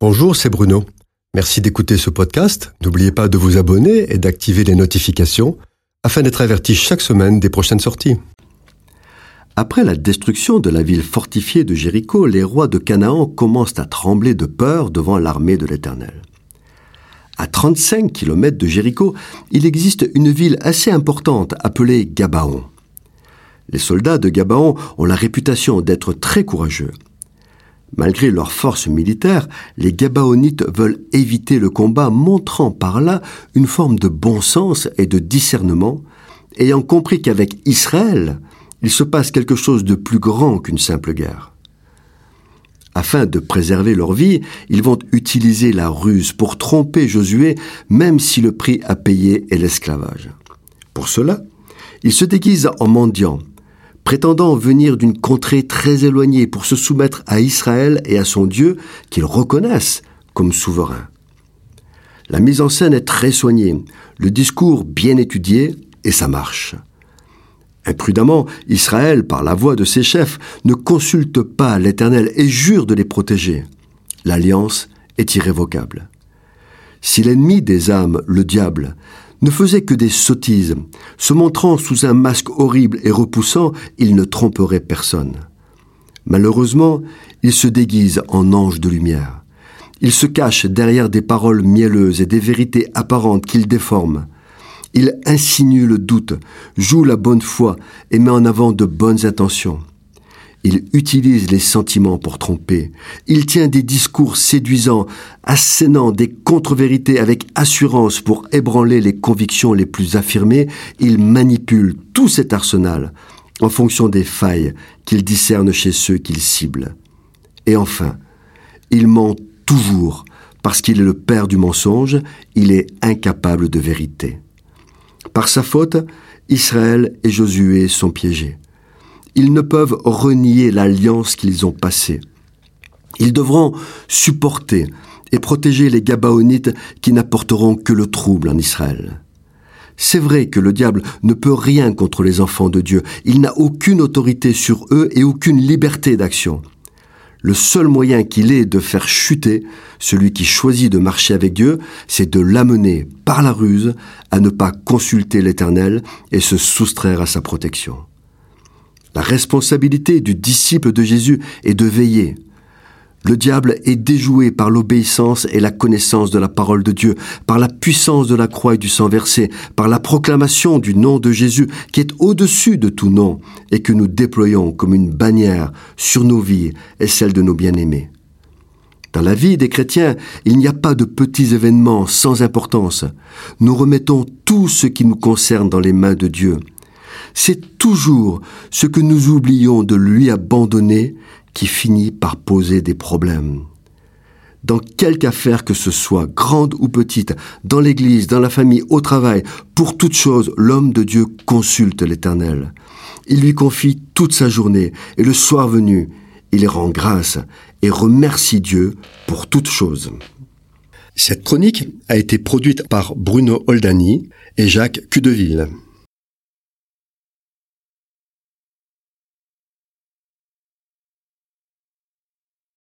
Bonjour, c'est Bruno. Merci d'écouter ce podcast. N'oubliez pas de vous abonner et d'activer les notifications afin d'être averti chaque semaine des prochaines sorties. Après la destruction de la ville fortifiée de Jéricho, les rois de Canaan commencent à trembler de peur devant l'armée de l'Éternel. À 35 km de Jéricho, il existe une ville assez importante appelée Gabaon. Les soldats de Gabaon ont la réputation d'être très courageux. Malgré leur force militaire, les Gabaonites veulent éviter le combat, montrant par là une forme de bon sens et de discernement, ayant compris qu'avec Israël, il se passe quelque chose de plus grand qu'une simple guerre. Afin de préserver leur vie, ils vont utiliser la ruse pour tromper Josué, même si le prix à payer est l'esclavage. Pour cela, ils se déguisent en mendiants, prétendant venir d'une contrée très éloignée pour se soumettre à Israël et à son Dieu qu'ils reconnaissent comme souverain. La mise en scène est très soignée, le discours bien étudié et ça marche. Imprudemment, Israël, par la voix de ses chefs, ne consulte pas l'Éternel et jure de les protéger. L'alliance est irrévocable. Si l'ennemi des âmes, le diable, ne faisait que des sottises. Se montrant sous un masque horrible et repoussant, il ne tromperait personne. Malheureusement, il se déguise en ange de lumière. Il se cache derrière des paroles mielleuses et des vérités apparentes qu'il déforme. Il insinue le doute, joue la bonne foi et met en avant de bonnes intentions. Il utilise les sentiments pour tromper. Il tient des discours séduisants, assénant des contre-vérités avec assurance pour ébranler les convictions les plus affirmées. Il manipule tout cet arsenal en fonction des failles qu'il discerne chez ceux qu'il cible. Et enfin, il ment toujours parce qu'il est le père du mensonge, il est incapable de vérité. Par sa faute, Israël et Josué sont piégés ils ne peuvent renier l'alliance qu'ils ont passée. Ils devront supporter et protéger les Gabaonites qui n'apporteront que le trouble en Israël. C'est vrai que le diable ne peut rien contre les enfants de Dieu, il n'a aucune autorité sur eux et aucune liberté d'action. Le seul moyen qu'il ait de faire chuter celui qui choisit de marcher avec Dieu, c'est de l'amener par la ruse à ne pas consulter l'Éternel et se soustraire à sa protection. La responsabilité du disciple de Jésus est de veiller. Le diable est déjoué par l'obéissance et la connaissance de la parole de Dieu, par la puissance de la croix et du sang versé, par la proclamation du nom de Jésus qui est au-dessus de tout nom et que nous déployons comme une bannière sur nos vies et celle de nos bien-aimés. Dans la vie des chrétiens, il n'y a pas de petits événements sans importance. Nous remettons tout ce qui nous concerne dans les mains de Dieu c'est toujours ce que nous oublions de lui abandonner qui finit par poser des problèmes. Dans quelque affaire que ce soit, grande ou petite, dans l'église, dans la famille, au travail, pour toute chose, l'homme de Dieu consulte l'Éternel. Il lui confie toute sa journée, et le soir venu, il rend grâce et remercie Dieu pour toute chose. Cette chronique a été produite par Bruno Oldani et Jacques Cudeville.